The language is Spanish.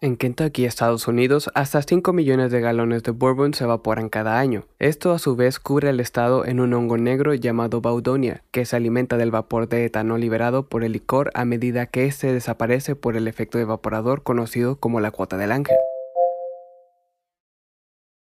En Kentucky, Estados Unidos, hasta 5 millones de galones de bourbon se evaporan cada año. Esto a su vez cubre el estado en un hongo negro llamado baudonia, que se alimenta del vapor de etanol liberado por el licor a medida que éste desaparece por el efecto evaporador conocido como la cuota del ángel.